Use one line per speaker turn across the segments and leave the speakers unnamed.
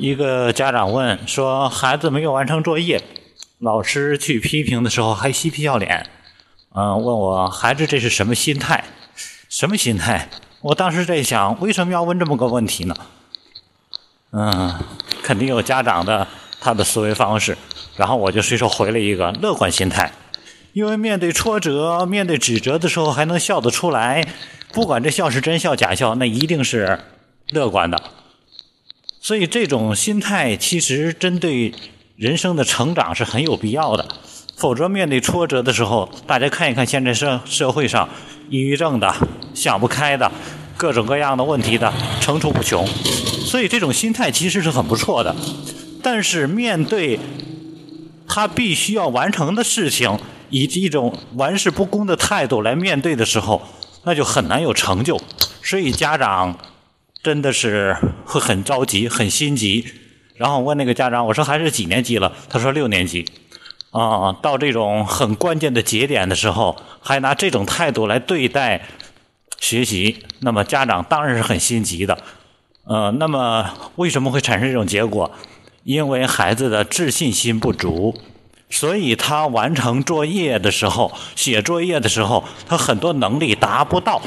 一个家长问说：“孩子没有完成作业，老师去批评的时候还嬉皮笑脸。”嗯，问我孩子这是什么心态？什么心态？我当时在想，为什么要问这么个问题呢？嗯，肯定有家长的他的思维方式，然后我就随手回了一个乐观心态，因为面对挫折、面对指责的时候还能笑得出来，不管这笑是真笑假笑，那一定是乐观的。所以这种心态其实针对人生的成长是很有必要的。否则，面对挫折的时候，大家看一看现在社社会上，抑郁症的、想不开的、各种各样的问题的层出不穷。所以，这种心态其实是很不错的。但是，面对他必须要完成的事情，以及一种玩世不恭的态度来面对的时候，那就很难有成就。所以，家长真的是会很着急、很心急。然后我问那个家长：“我说，孩子几年级了？”他说：“六年级。”啊，到这种很关键的节点的时候，还拿这种态度来对待学习，那么家长当然是很心急的。呃，那么为什么会产生这种结果？因为孩子的自信心不足，所以他完成作业的时候、写作业的时候，他很多能力达不到。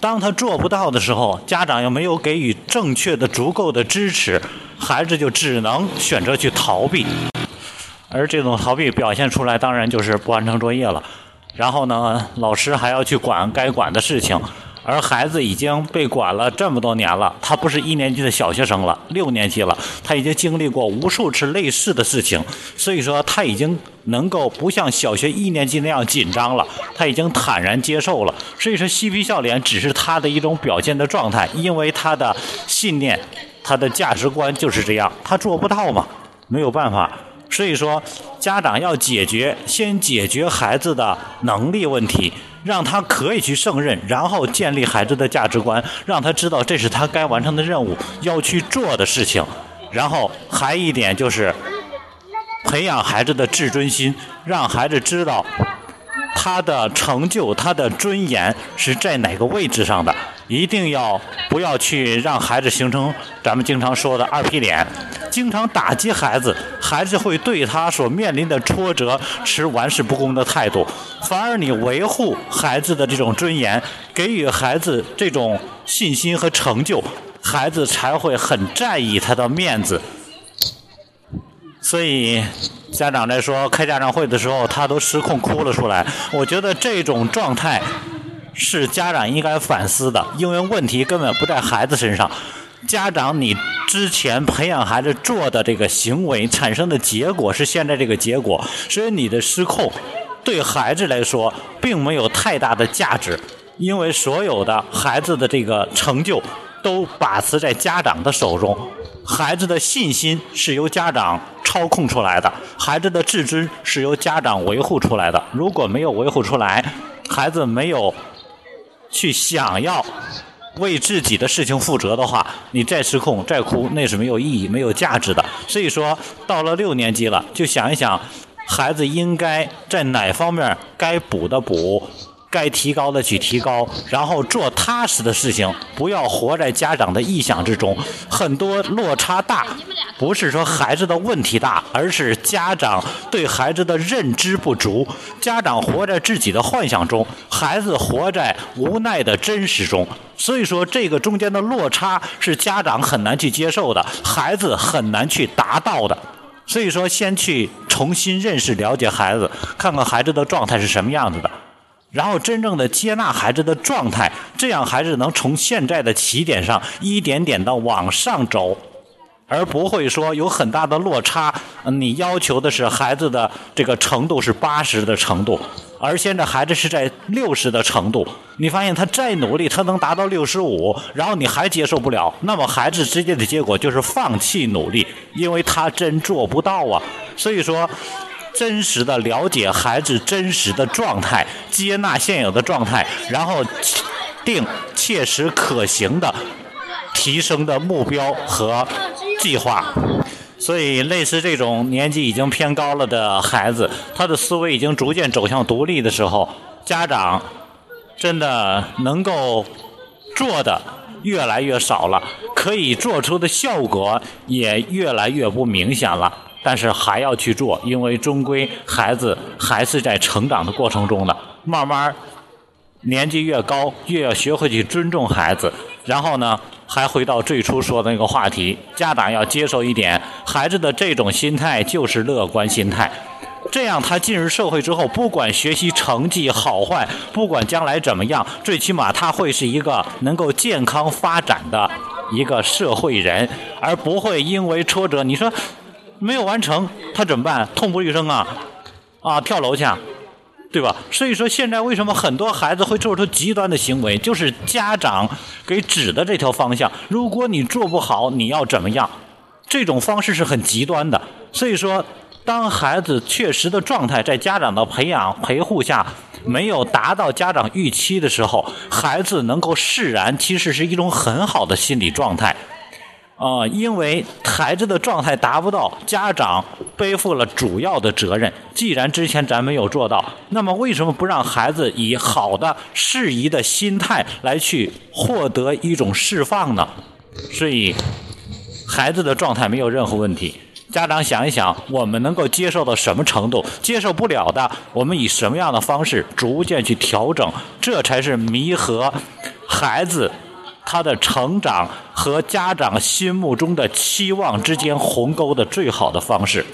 当他做不到的时候，家长又没有给予正确的、足够的支持，孩子就只能选择去逃避。而这种逃避表现出来，当然就是不完成作业了。然后呢，老师还要去管该管的事情，而孩子已经被管了这么多年了，他不是一年级的小学生了，六年级了，他已经经历过无数次类似的事情，所以说他已经能够不像小学一年级那样紧张了，他已经坦然接受了。所以说，嬉皮笑脸只是他的一种表现的状态，因为他的信念、他的价值观就是这样，他做不到嘛，没有办法。所以说，家长要解决，先解决孩子的能力问题，让他可以去胜任，然后建立孩子的价值观，让他知道这是他该完成的任务，要去做的事情。然后还一点就是，培养孩子的自尊心，让孩子知道他的成就、他的尊严是在哪个位置上的。一定要不要去让孩子形成咱们经常说的二皮脸，经常打击孩子，孩子会对他所面临的挫折持玩世不恭的态度。反而你维护孩子的这种尊严，给予孩子这种信心和成就，孩子才会很在意他的面子。所以家长在说开家长会的时候，他都失控哭了出来。我觉得这种状态。是家长应该反思的，因为问题根本不在孩子身上。家长，你之前培养孩子做的这个行为产生的结果是现在这个结果，所以你的失控对孩子来说并没有太大的价值，因为所有的孩子的这个成就都把持在家长的手中，孩子的信心是由家长操控出来的，孩子的自尊是由家长维护出来的。如果没有维护出来，孩子没有。去想要为自己的事情负责的话，你再失控再哭，那是没有意义、没有价值的。所以说，到了六年级了，就想一想，孩子应该在哪方面该补的补。该提高的去提高，然后做踏实的事情，不要活在家长的臆想之中。很多落差大，不是说孩子的问题大，而是家长对孩子的认知不足。家长活在自己的幻想中，孩子活在无奈的真实中。所以说，这个中间的落差是家长很难去接受的，孩子很难去达到的。所以说，先去重新认识、了解孩子，看看孩子的状态是什么样子的。然后真正的接纳孩子的状态，这样孩子能从现在的起点上一点点的往上走，而不会说有很大的落差。你要求的是孩子的这个程度是八十的程度，而现在孩子是在六十的程度。你发现他再努力，他能达到六十五，然后你还接受不了，那么孩子直接的结果就是放弃努力，因为他真做不到啊。所以说。真实的了解孩子真实的状态，接纳现有的状态，然后定切实可行的提升的目标和计划。所以，类似这种年纪已经偏高了的孩子，他的思维已经逐渐走向独立的时候，家长真的能够做的越来越少了。可以做出的效果也越来越不明显了。但是还要去做，因为终归孩子还是在成长的过程中的，慢慢年纪越高，越要学会去尊重孩子。然后呢，还回到最初说的那个话题，家长要接受一点，孩子的这种心态就是乐观心态。这样，他进入社会之后，不管学习成绩好坏，不管将来怎么样，最起码他会是一个能够健康发展的一个社会人，而不会因为挫折，你说没有完成，他怎么办？痛不欲生啊，啊，跳楼去，对吧？所以说，现在为什么很多孩子会做出极端的行为，就是家长给指的这条方向。如果你做不好，你要怎么样？这种方式是很极端的。所以说。当孩子确实的状态在家长的培养陪护下没有达到家长预期的时候，孩子能够释然，其实是一种很好的心理状态。啊，因为孩子的状态达不到，家长背负了主要的责任。既然之前咱没有做到，那么为什么不让孩子以好的、适宜的心态来去获得一种释放呢？所以，孩子的状态没有任何问题。家长想一想，我们能够接受到什么程度？接受不了的，我们以什么样的方式逐渐去调整？这才是弥合孩子他的成长和家长心目中的期望之间鸿沟的最好的方式。